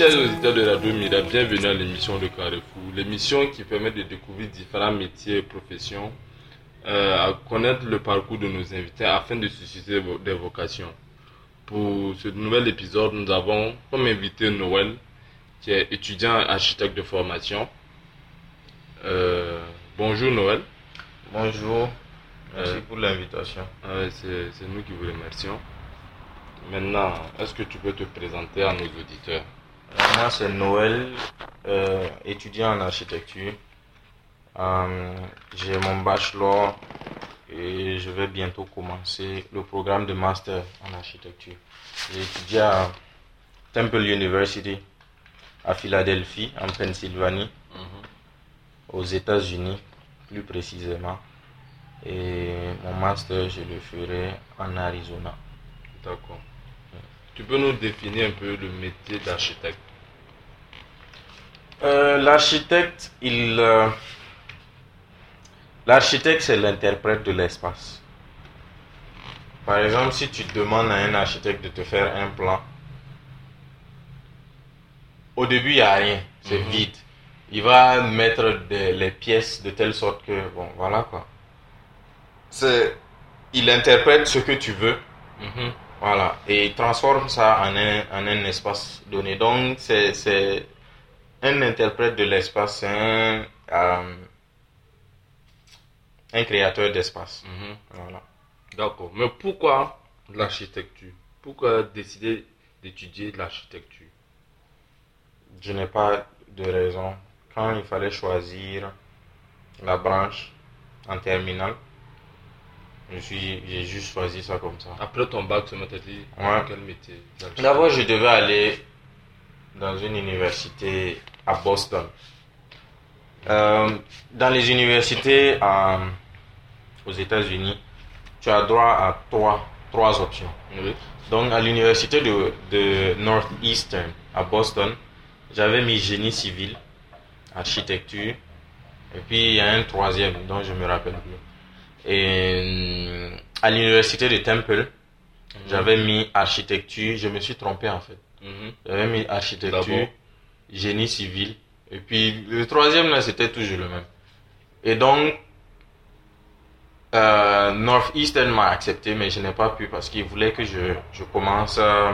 Chers auditeurs de Radio Mira, bienvenue à l'émission de Carrefour, l'émission qui permet de découvrir différents métiers et professions, euh, à connaître le parcours de nos invités afin de susciter des vocations. Pour ce nouvel épisode, nous avons comme invité Noël, qui est étudiant architecte de formation. Euh, bonjour Noël. Bonjour, merci Euh, pour l'invitation. Ah c'est nous qui vous remercions. Maintenant, est-ce que tu peux te présenter à nos auditeurs? Moi, c'est Noël, euh, étudiant en architecture. Euh, J'ai mon bachelor et je vais bientôt commencer le programme de master en architecture. J'ai étudié à Temple University à Philadelphie, en Pennsylvanie, aux États-Unis, plus précisément. Et mon master, je le ferai en Arizona. D'accord. Tu peux nous définir un peu le métier d'architecte? Euh, l'architecte, il, euh, l'architecte, c'est l'interprète de l'espace. Par exemple, si tu demandes à un architecte de te faire un plan, au début, il n'y a rien, c'est Mhm. vide. Il va mettre des- les pièces de telle sorte que, bon, voilà quoi. C'est, il interprète ce que tu veux voilà, et il transforme ça en un, en un espace donné. Donc, c'est, c'est un interprète de l'espace, c'est un, euh, un créateur d'espace. Mhm. Voilà. D'accord. Mais pourquoi l'architecture? Pourquoi décider d'étudier l'architecture? Je n'ai pas de raison. Quand il fallait choisir la branche en terminale, j'ai juste choisi ça comme ça. Après ton bac, tu m'as dit Ouais. quel métier? D'abord, je devais aller dans une université à Boston. Euh, dans les universités euh, aux États-Unis, tu as droit à trois, trois options. Oui. Donc, à l'université de, de Northeastern à Boston, j'avais mis génie civil, architecture, et puis il y a un troisième dont je me rappelle plus. Et euh, à l'université de Temple, j'avais mis architecture, je me suis trompé en fait. Mhm. J'avais mis architecture, génie civil, et puis le troisième là c'était toujours le même. Et donc, euh, Northeastern m'a accepté, mais je n'ai pas pu parce qu'ils voulaient que je, je commence. euh,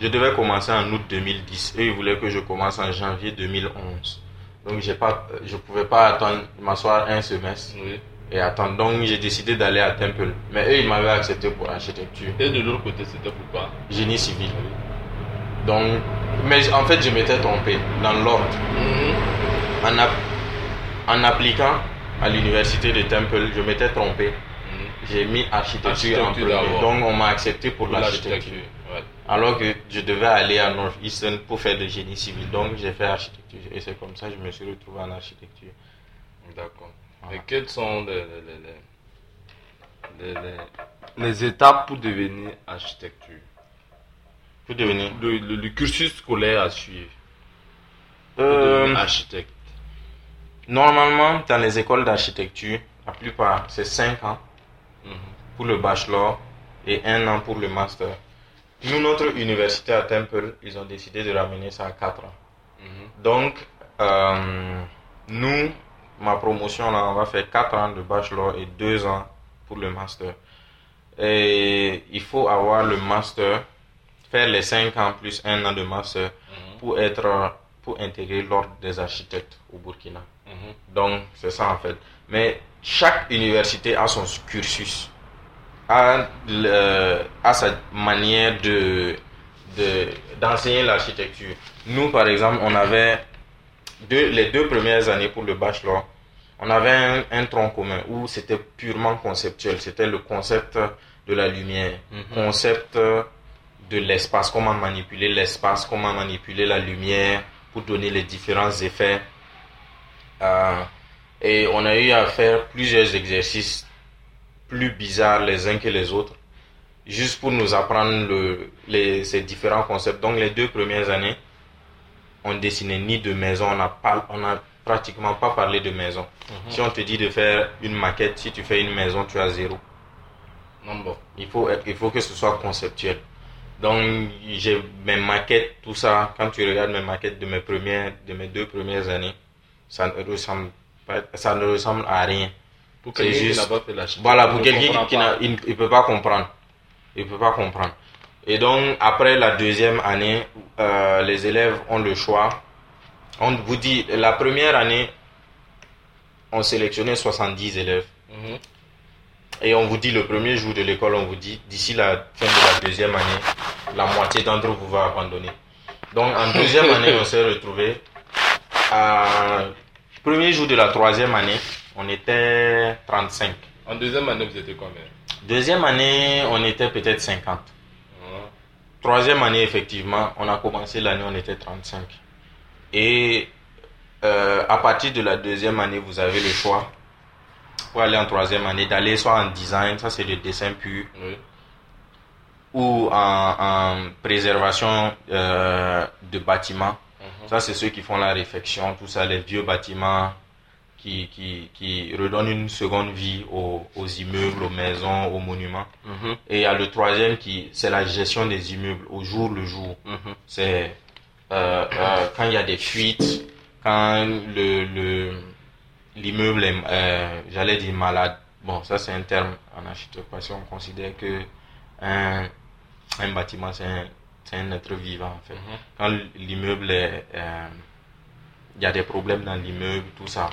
je devais commencer en août 2010 et ils voulaient que je commence en janvier 2011. Donc j'ai pas, je pouvais pas attendre m'asseoir un semestre Oui. Et attendre. Donc j'ai décidé d'aller à Temple. Mais eux ils m'avaient accepté pour architecture, Et de l'autre côté, c'était pourquoi génie civil. Donc, mais en fait je m'étais trompé dans l'ordre. En, app- en appliquant à l'université de Temple, je m'étais trompé. Mhm. J'ai mis architecture, en premier. Donc on m'a accepté pour Pour l'architecture. l'architecture. Ouais. Alors que je devais aller à Northeastern pour faire de génie civil. Donc j'ai fait architecture. Et c'est comme ça que je me suis retrouvé en architecture. D'accord. Et quelles sont les, les, les, les- étapes pour devenir architecture Pour devenir? Le, le- le cursus scolaire à suivre pour Euh, devenir architecte. Normalement, dans les écoles d'architecture, la plupart, c'est 5 ans Mhm. pour le bachelor et 1 an pour le master. Nous, notre université à Temple, ils ont décidé de ramener ça à 4 ans. Mhm. Donc, euh, nous, ma promotion, là, on va faire 4 ans de bachelor et 2 ans pour le master. Et il faut avoir le master, faire les 5 ans plus 1 an de master Mhm. pour être, pour intégrer l'ordre des architectes au Burkina. Mhm. Donc, c'est ça en fait. Mais chaque université a son cursus, a, le- a sa manière de, de, d'enseigner l'architecture. Nous, par exemple, on avait deux, les deux premières années pour le bachelor, on avait un, un tronc commun où c'était purement conceptuel. C'était le concept de la lumière, Mhm. concept de l'espace, comment manipuler l'espace, comment manipuler la lumière pour donner les différents effets. Euh, et on a eu à faire plusieurs exercices plus bizarres les uns que les autres, juste pour nous apprendre le, les, ces différents concepts. Donc les deux premières années, on dessinait ni de maison, on n'a pas, on a pratiquement pas parlé de maison. Mhm. Si on te dit de faire une maquette, si tu fais une maison, tu as zéro. Non, bon. Il faut, il faut que ce soit conceptuel. Donc, j'ai mes maquettes, tout ça. Quand tu regardes mes maquettes de mes premières, de mes deux premières années, ça ne ressemble pas, ça ne ressemble à rien. Pour quelqu'un qui n'a. Voilà, il pour quelqu'un qui n'a, il ne peut pas comprendre. Il peut pas comprendre. Et donc, après la deuxième année, euh, les élèves ont le choix. On vous dit, la première année, on sélectionnait 70 élèves. Mhm. Et on vous dit le premier jour de l'école, on vous dit d'ici la fin de la deuxième année, la moitié d'entre vous va abandonner. Donc en deuxième année, on s'est retrouvé. À premier jour de la troisième année, on était 35. En deuxième année, vous étiez combien? Deuxième année, on était peut-être 50. Ah. Troisième année, effectivement, on a commencé l'année, on était 35. Et euh, à partir de la deuxième année, vous avez le choix pour aller en troisième année d'aller soit en design, ça c'est le dessin pur, Oui. ou en, en préservation euh, de bâtiments. Mhm. Ça, c'est ceux qui font la réfection, tout ça, les vieux bâtiments qui, qui, qui redonnent une seconde vie aux, aux immeubles, aux maisons, aux monuments. Mhm. Et il y a le troisième qui, c'est la gestion des immeubles au jour le jour. Mhm. C'est euh, euh, quand il y a des fuites, quand le le l'immeuble est, euh, j'allais dire malade. Bon, ça c'est un terme en architecture parce qu'on considère que un, un bâtiment c'est un, c'est un être vivant en fait. Mhm. Quand l'immeuble est, il y a des problèmes dans l'immeuble, tout ça.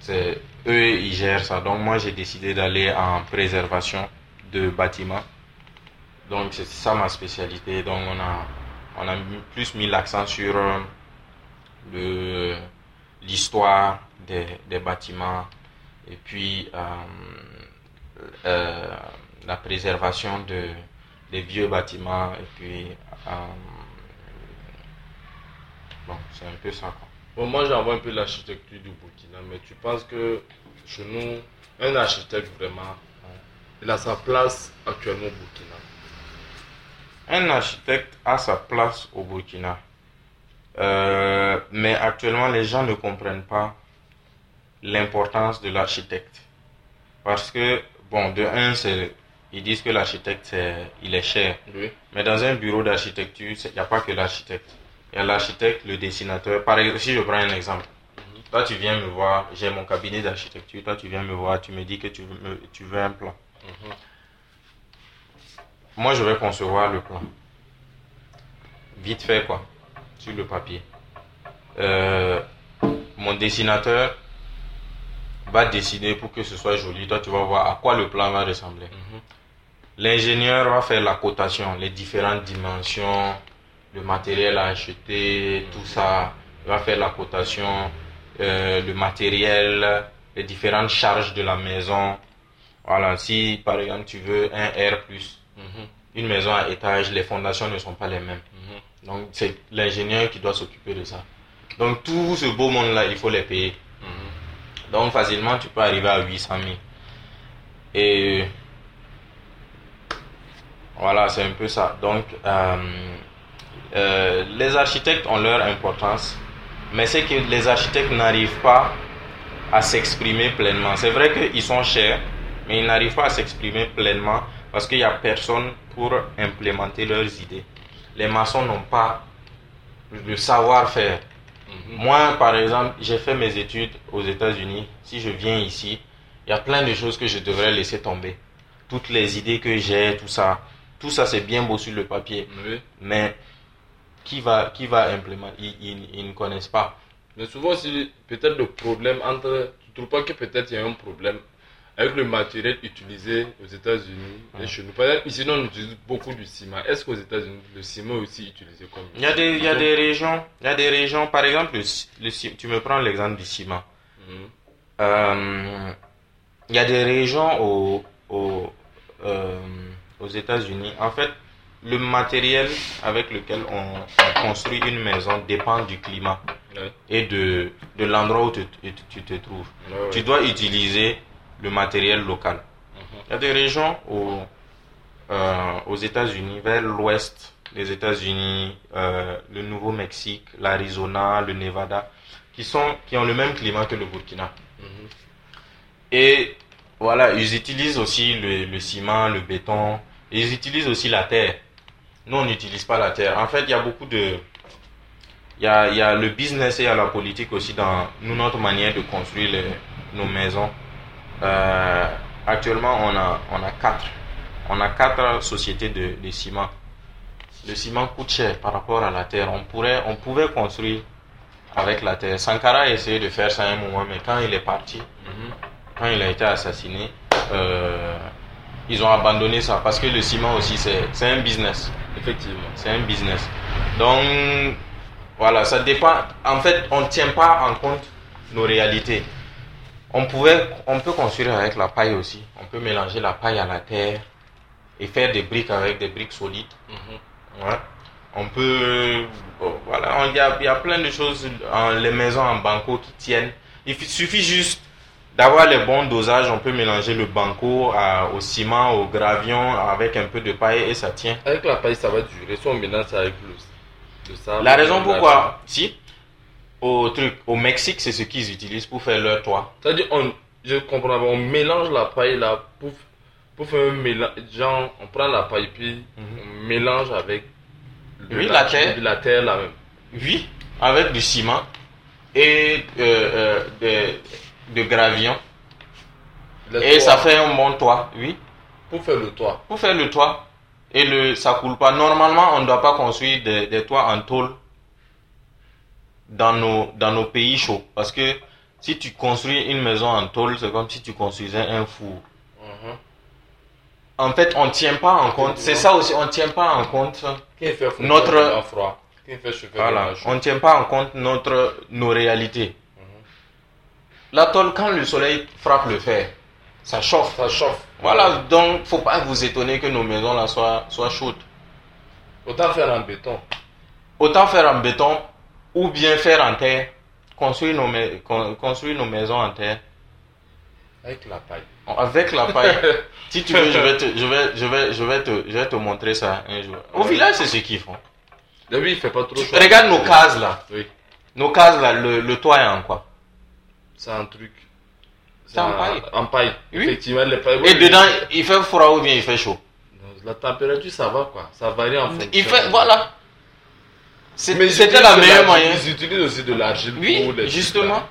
C'est eux ils gèrent ça. Donc moi j'ai décidé d'aller en préservation de bâtiments. Donc c'est ça ma spécialité. Donc on a on a plus mis l'accent sur euh, l'histoire des, des bâtiments et puis euh, euh, la préservation de des vieux bâtiments et puis bon c'est un peu ça quoi. Bon, moi, j'envoie un peu l'architecture du Burkina, mais tu penses que chez nous, un architecte vraiment, il a sa place actuellement au Burkina? Un architecte a sa place au Burkina. Euh, mais actuellement, les gens ne comprennent pas l'importance de l'architecte. Parce que, bon, de un, c'est, ils disent que l'architecte, c'est, il est cher. Oui. Mais dans un bureau d'architecture, il n'y a pas que l'architecte. Il y a l'architecte, le dessinateur. Par exemple, si je prends un exemple. Toi, tu viens me voir, j'ai mon cabinet d'architecture. Toi, tu viens me voir, tu me dis que tu veux, tu veux un plan. Mhm. Moi, je vais concevoir le plan. Vite fait, quoi. Sur le papier. Euh, mon dessinateur va dessiner pour que ce soit joli. Toi, tu vas voir à quoi le plan va ressembler. Mhm. L'ingénieur va faire la cotation, les différentes dimensions, le matériel à acheter, tout ça. Il va faire la cotation, euh, le matériel, les différentes charges de la maison. Voilà, si par exemple tu veux un R+. Une maison à étage, les fondations ne sont pas les mêmes. Mhm. Donc c'est l'ingénieur qui doit s'occuper de ça. Donc tout ce beau monde-là, il faut les payer. Mhm. Donc facilement, tu peux arriver à 800 000. Et voilà, c'est un peu ça. Donc euh, euh, les architectes ont leur importance, mais c'est que les architectes n'arrivent pas à s'exprimer pleinement. C'est vrai qu'ils sont chers, mais ils n'arrivent pas à s'exprimer pleinement parce qu'il n'y a personne pour implémenter leurs idées. Les maçons n'ont pas le savoir-faire. Mhm. Moi, par exemple, j'ai fait mes études aux États-Unis. Si je viens ici, il y a plein de choses que je devrais laisser tomber. Toutes les idées que j'ai, tout ça. Tout ça, c'est bien beau sur le papier. Oui. Mais qui va, qui va implémenter? Ils, ils- ils ne connaissent pas. Mais souvent aussi, peut-être le problème entre. Tu trouves pas que peut-être il y a un problème avec le matériel utilisé aux États-Unis et chez nous Par exemple, ici, on utilise beaucoup du ciment. Est-ce qu'aux États-Unis, le ciment est aussi utilisé comme Il y a des, il y a des régions, il y a des régions, par exemple, le, le tu me prends l'exemple du ciment. Mhm. Euh, il y a des régions au, au, euh, aux États-Unis. En fait, le matériel avec lequel on, on construit une maison dépend du climat Ouais. et de, de l'endroit où tu, tu- tu te trouves. Ouais, ouais. Tu dois utiliser le matériel local. Mhm. Il y a des régions au, euh, aux États-Unis, vers l'ouest des États-Unis, euh, le Nouveau-Mexique, l'Arizona, le Nevada, qui, sont, qui ont le même climat que le Burkina. Mhm. Et voilà, ils utilisent aussi le, le ciment, le béton, et ils utilisent aussi la terre. Nous, on n'utilise pas la terre. En fait, il y a beaucoup de... Il y a, il y a le business et il y a la politique aussi dans nous, notre manière de construire les- nos maisons. Euh, actuellement, on a, on a quatre. On a quatre sociétés de, de ciment. Le ciment coûte cher par rapport à la terre. On pourrait, on pouvait construire avec la terre. Sankara a essayé de faire ça à un moment, mais quand il est parti, Mhm. quand il a été assassiné, euh, ils ont abandonné ça parce que le ciment aussi c'est c'est un business, Effectivement. c'est un business. Donc voilà, ça dépend. En fait, on ne tient pas en compte nos réalités. On pouvait, on peut construire avec la paille aussi. On peut mélanger la paille à la terre et faire des briques avec des briques solides. Mhm. Ouais. On peut, bon, voilà, il y y a plein de choses, en- les maisons en banco qui tiennent. Il fi- suffit juste d'avoir les bons dosages. On peut mélanger le banco à- au ciment, au gravion, avec un peu de paille et ça tient. Avec la paille, ça va durer. Si on mélange ça avec le, le sable. La raison pourquoi, si, au truc, au Mexique, c'est ce qu'ils utilisent pour faire leur toit. C'est-à-dire, on, je comprends on mélange la paille là pour, pour faire un mélange. Genre, on prend la paille puis on mélange avec la terre. La terre là même. Oui, avec du ciment et euh, euh, de, de gravion. Le Et toit, ça fait un bon toit, oui. Pour faire le toit. pour faire le toit et le ça coule pas. Normalement, on ne doit pas construire des, des toits en tôle dans nos dans nos pays chauds parce que si tu construis une maison en tôle, c'est comme si tu construisais un four. Mhm. En fait, on tient pas en compte. C'est ça aussi, on tient pas en compte. Notre- froid? Voilà, on tient pas en compte notre nos réalités. La tôle, quand le soleil frappe le fer, ça chauffe. Ça chauffe. Voilà, donc faut pas vous étonner que nos maisons là soient soient chaudes. Autant faire en béton. Autant faire en béton ou bien faire en terre, construire nos, construire nos maisons en terre Avec la paille. avec la paille. si tu veux, je vais te, je vais, je vais, je vais te, je vais te montrer ça un jour. Au village, c'est ce qu'ils font. Lui, il fait pas trop chaud. Regarde nos cases là. Oui. Nos cases là, le, le toit est en quoi? C'est un truc. C'est en paille. En paille. Oui. Effectivement, les pailles. Et oui, dedans, il fait froid ou bien il fait chaud? La température, ça va quoi. Ça varie en fonction. Il fait, voilà. C'était la meilleure moyen. Ils utilisent aussi de l'argile pour Oui, les justement.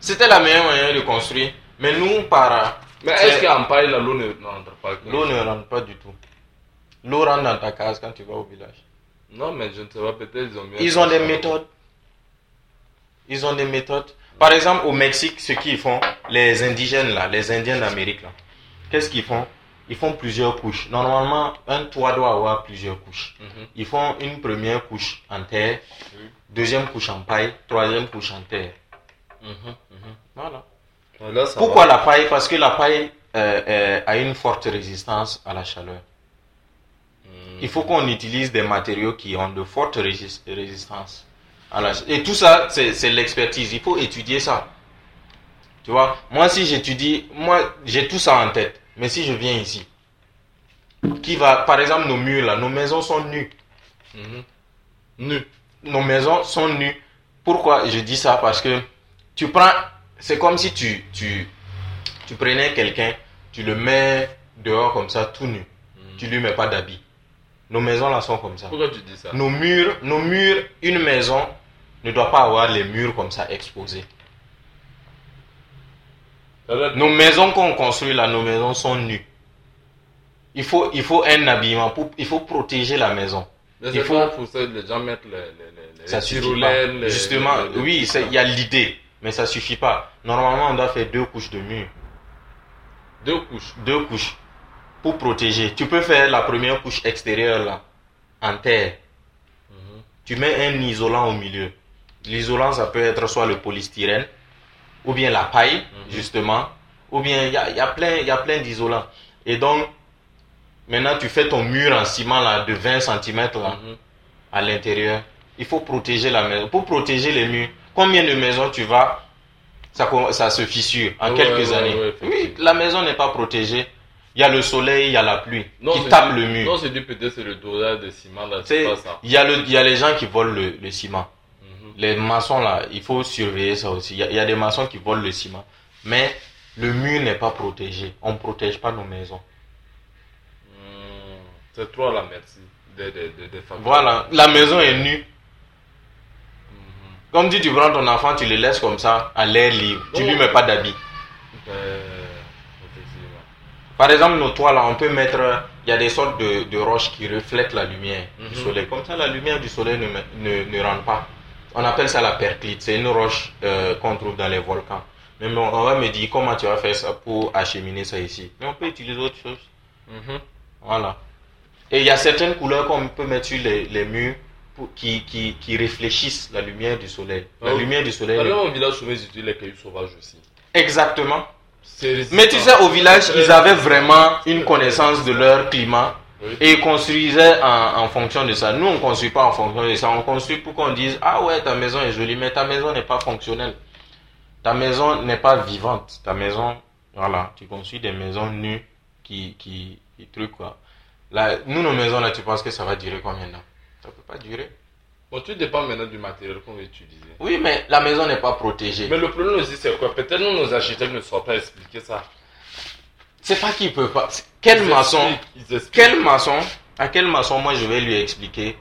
C'était la meilleure moyen de construire. Mais nous, par Mais est-ce qu'en paille, l'eau ne n'entre pas l'eau ne rentre pas du tout. L'eau rentre dans ta case quand tu vas au village. Non, mais je ne sais pas, peut-être ils ont mis. Ils ont des méthodes. Ils ont des méthodes. Par exemple, au Mexique, ce qu'ils font, les indigènes là, les Indiens d'Amérique là, qu'est-ce qu'ils font? Ils font plusieurs couches. Normalement, un toit doit avoir plusieurs couches. Mhm. Ils font une première couche en terre, deuxième couche en paille, troisième couche en terre. Mhm, mhm. Voilà. Là, Pourquoi va. la paille? Parce que la paille euh, euh, a une forte résistance à la chaleur. Il faut qu'on utilise des matériaux qui ont de fortes résis- résistances. à la ch- Et tout ça, c'est l'expertise. Il faut étudier ça. Tu vois, moi si j'étudie, moi j'ai tout ça en tête. Mais si je viens ici, qui va, par exemple, nos murs là, nos maisons sont nues. Mhm. Nu. Nos maisons sont nues. Pourquoi je dis ça? Parce que tu prends, c'est comme si tu, tu, tu prenais quelqu'un, tu le mets dehors comme ça, tout nu. Mhm. Tu lui mets pas d'habit. Nos maisons là sont comme ça. Pourquoi tu dis ça? Nos murs, nos murs, une maison ne doit pas avoir les murs comme ça exposés. Nos maisons qu'on construit là, nos maisons sont nues. Il faut, il faut un habillement pour, il faut protéger la maison. Mais il faut- pour ça les gens mettent les, les, les, Ça suffit pas. les- Justement, oui, il y a l'idée, mais ça suffit pas. Normalement, on doit faire deux couches de murs, Deux couches. deux couches pour protéger. Tu peux faire la première couche extérieure là, en terre. Mhm. tu mets un isolant au milieu. L'isolant, ça peut être soit le polystyrène, ou bien la paille, Mhm. justement, ou bien il y a, y a plein, il y a plein d'isolants. Et donc, maintenant, tu fais ton mur en ciment là, de 20 cm là, Mhm. à l'intérieur. Il faut protéger la maison. Pour protéger les murs, combien de maisons tu vas, ça, ça se fissure en Ouais, quelques ouais, années? ouais, oui, la maison n'est pas protégée. Il y a le soleil, il y a la pluie Non, qui tape du- le mur. Non, c'est du peut-être c'est le dosage de ciment là, C'est- c'est pas ça. Il y, a le- y a les gens qui volent le- le ciment. Mhm. Les maçons là, il faut surveiller ça aussi. Il y a, il y a des maçons qui volent le ciment. Mais le mur n'est pas protégé. On ne protège pas nos maisons. Hmm, C'est trop à la merci. des, des, des, des facteurs. Voilà, la maison est nue. Comme si tu prends ton enfant, tu le laisses comme ça, à l'air libre. Tu lui mets pas d'habit. Euh. Par exemple, nos toits là, on peut mettre, il y a des sortes de, de roches qui reflètent la lumière du Mhm. soleil. Comme ça, la lumière du soleil ne, ne, ne rentre pas. On appelle ça la perclite. C'est une roche euh, qu'on trouve dans les volcans. Mais bon, on va me dire comment tu vas faire ça pour acheminer ça ici. Mais on peut utiliser autre chose. Mhm. Voilà. Et il y a certaines couleurs qu'on peut mettre sur les, les murs pour, qui, qui, qui réfléchissent la lumière du soleil. La Ah oui. lumière du soleil. Dans mon village, souvent, ils utilisent les cailloux sauvages aussi. Exactement. Mais tu sais, au village, ils avaient vraiment une connaissance de leur climat Oui. et ils construisaient en, en fonction de ça. Nous, on ne construit pas en fonction de ça. On construit pour qu'on dise Ah ouais, ta maison est jolie, mais ta maison n'est pas fonctionnelle. Ta maison n'est pas vivante. Ta maison, voilà, tu construis des maisons nues qui, qui, qui truc quoi. Là, nous, nos maisons, là, tu penses que ça va durer combien de temps? Ça peut pas durer. Bon, tout dépend maintenant du matériel qu'on va utiliser. Oui, mais la maison n'est pas protégée. Mais le problème aussi, c'est quoi? Peut-être nous, nos architectes ne sauraient pas expliquer ça. C'est pas qu'ils peuvent pas. Quel maçon. Quel maçon À quel maçon moi je vais lui expliquer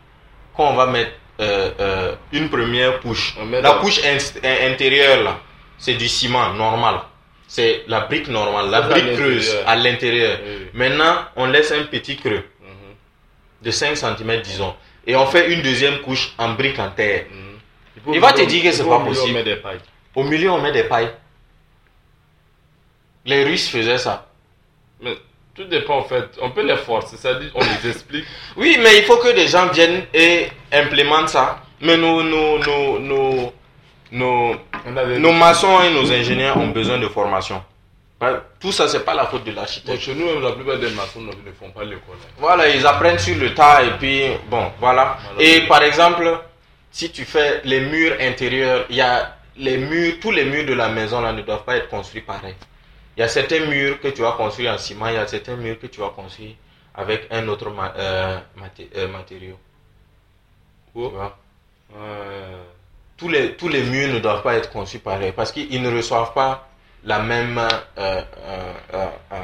qu'on va mettre euh, euh, une première couche. On La couche in- in- intérieure là, c'est du ciment normal. C'est la brique normale, la brique creuse à l'intérieur. Oui, oui. Maintenant, on laisse un petit creux Mhm, de 5 cm disons et on fait une deuxième couche en brique en terre. mhm. Il va te dire que il c'est pas possible. On. Au milieu, on met des pailles. Les Russes faisaient ça. Mais tout dépend en fait. On peut les forcer, c'est-à-dire on les explique. Oui, mais il faut que des gens viennent et implémentent ça. Mais nos, nos, nos, nos, nos, maçons et nos ingénieurs ont besoin de formation. Ouais, Tout ça, c'est pas la faute de l'architecte. chez nous, même la plupart des maçons ne font pas l'école. hein. Voilà, ils apprennent sur le tas et puis, bon, voilà. Voilà. Et par exemple, si tu fais les murs intérieurs, il y a les murs, tous les murs de la maison là ne doivent pas être construits pareil. Il y a certains murs que tu vas construire en ciment, il y a certains murs que tu vas construire avec un autre ma- euh, maté- euh, matériau. Tu vois? Ouais. tous les, tous les murs ne doivent pas être conçus pareil parce qu'ils ne reçoivent pas la même. euh, euh, euh, euh,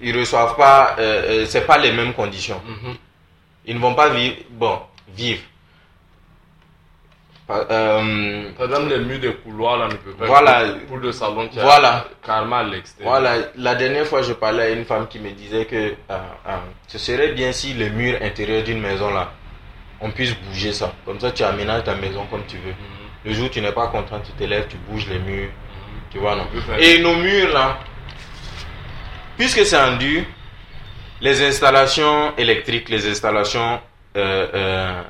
ils reçoivent pas. Euh, euh, c'est pas les mêmes conditions. Mhm. Ils ne vont pas vivre. Bon, vivre. Par- euh, exemple, les murs des couloirs là ne peuvent pas. Voilà. être Pour le salon qui Voilà. est carrément à l'extérieur. voilà, la dernière fois, je parlais à une femme qui me disait que euh, euh, ce serait bien si les murs intérieurs d'une maison là, on puisse bouger ça. Comme ça, tu aménages ta maison comme tu veux. Mhm. Le jour où tu n'es pas content, tu te lèves, tu bouges les murs. Mhm. Tu vois, non? Peut Et nos murs, là, puisque c'est en dur, les installations électriques, les installations euh,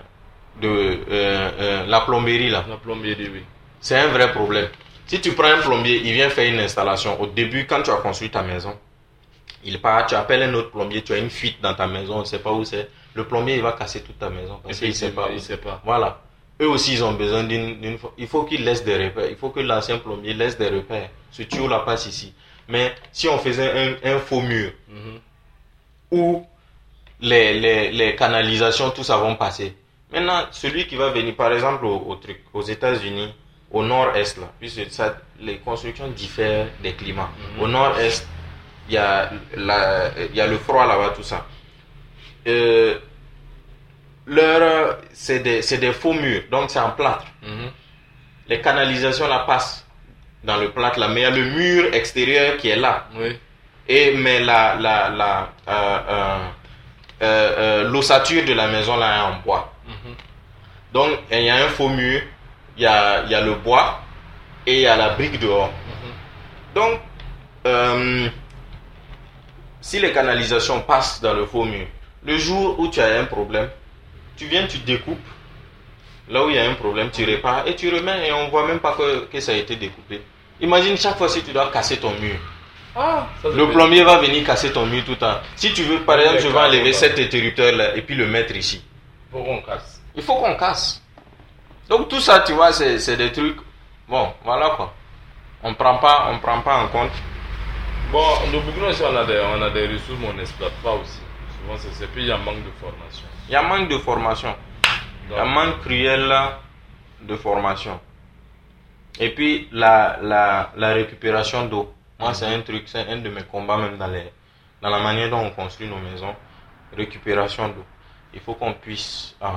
de euh, euh, la plomberie, là, La plomberie, oui. c'est un vrai problème. Si tu prends un plombier, il vient faire une installation. Au début, quand tu as construit ta maison, il part, tu appelles un autre plombier, tu as une fuite dans ta maison, on ne sait pas où c'est. Le plombier, il va casser toute ta maison parce qu'il ne sait pas il sait pas. voilà. Eux aussi, ils ont besoin d'une. Il faut qu'ils laissent des repères. Il faut que l'ancien plombier laisse des repères. Ce tuyau la passe ici. Mais si on faisait un, un faux mur Mhm. où les, les, les canalisations, tout ça vont passer. Maintenant, celui qui va venir, par exemple, au, au truc, aux États-Unis, au nord-est, là, puisque ça, les constructions diffèrent des climats. Mhm. Au nord-est, il y, a la- y a le froid là-bas, tout ça. Euh, leur, c'est des, c'est des faux murs, donc c'est en plâtre. Mhm. Les canalisations la passent dans le plâtre là, mais il y a le mur extérieur qui est là. Oui. Et, mais la, la, la, euh, euh, l'ossature de la maison là est en bois. Donc, il y a un faux mur, il y a, il y a le bois et il y a la brique dehors. Donc, euh, si les canalisations passent dans le faux mur, le jour où tu as un problème, tu viens, tu découpes. Là où il y a un problème, tu répares et tu remets et on voit même pas que, que ça a été découpé. Imagine chaque fois si tu dois casser ton mur. Ah, Le plombier va venir casser ton mur tout le temps. Si tu veux, par exemple, je vais enlever cet interrupteur là et puis le mettre ici. Faut qu'on casse. Il faut qu'on casse. Donc tout ça, tu vois, c'est des trucs. Bon, voilà quoi. On prend pas, on prend pas en compte. Bon, le Burkina aussi, on a des, on a des ressources, mais on n'exploite pas aussi. Souvent, c'est puis il y a un manque de formation. Il y a manque de formation. Il y a manque cruel là, de formation. Et puis la, la, la récupération d'eau. Moi, c'est un truc, c'est un de mes combats même dans, les, dans la manière dont on construit nos maisons. récupération d'eau. Il faut qu'on puisse euh,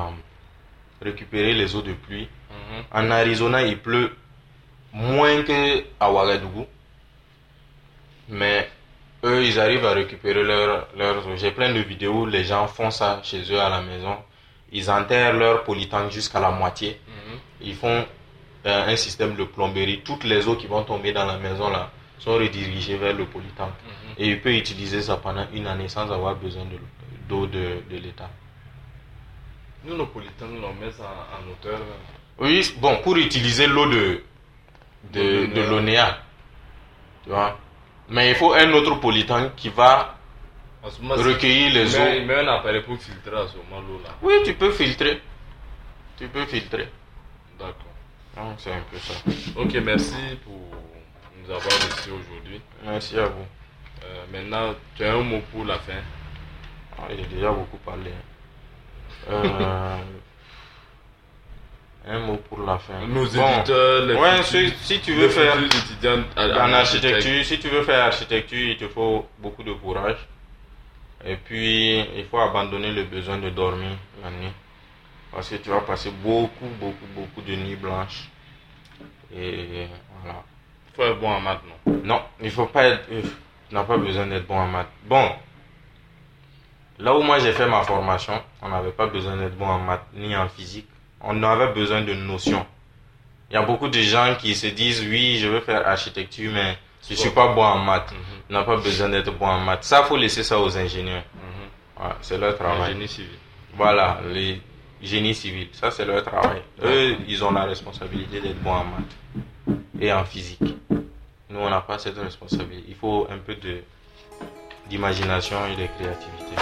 récupérer les eaux de pluie. Mhm. En Arizona, il pleut moins qu'à Ouagadougou. Mais eux, ils arrivent à récupérer leur- leurs eaux. J'ai plein de vidéos où les gens font ça chez eux à la maison. Ils enterrent leur polytank jusqu'à la moitié. Mhm. Ils font euh, un système de plomberie. Toutes les eaux qui vont tomber dans la maison là sont redirigées vers le polytank. Mhm. Et il peut utiliser ça pendant une année sans avoir besoin de- d'eau de, de l'État. Nous, nos politiques, on met ça en hauteur. là. Oui, bon, pour utiliser l'eau de, de, De l'Onéa. Tu vois. Mais il faut un autre polytank qui va moment, recueillir il les il eaux. met un appareil pour filtrer à ce moment l'eau là. Oui, tu peux filtrer. Tu peux filtrer. D'accord. Donc, c'est un peu ça. Ok, merci pour nous avoir reçus aujourd'hui. Merci à vous. Euh, maintenant, tu as un mot pour la fin. Ah, J'ai déjà beaucoup parlé. Euh, un mot pour la fin. Nos Bon. éditeurs, les Ouais, si, si tu veux faire en architecture, si tu veux faire architecture, il te faut beaucoup de courage. Et puis, il faut abandonner le besoin de dormir la nuit. Parce que tu vas passer beaucoup, beaucoup, beaucoup de nuits blanches. Et voilà. faut être bon en maths, non? Non, il faut pas être. Tu n'as pas besoin d'être bon en maths. Bon, là où moi j'ai fait ma formation, on n'avait pas besoin d'être bon en maths ni en physique. On avait besoin de notions. Il y a beaucoup de gens qui se disent oui, je veux faire architecture, mais je suis pas bon en maths. Mhm. On n'a pas besoin d'être bon en maths. Ça, faut laisser ça aux ingénieurs. Mhm. Ouais, c'est leur travail. génie civil. Voilà, les génies civils, ça c'est leur travail. Eux, ils ont la responsabilité d'être bons en maths et en physique. Nous, on n'a pas cette responsabilité. Il faut un peu de d'imagination et de créativité.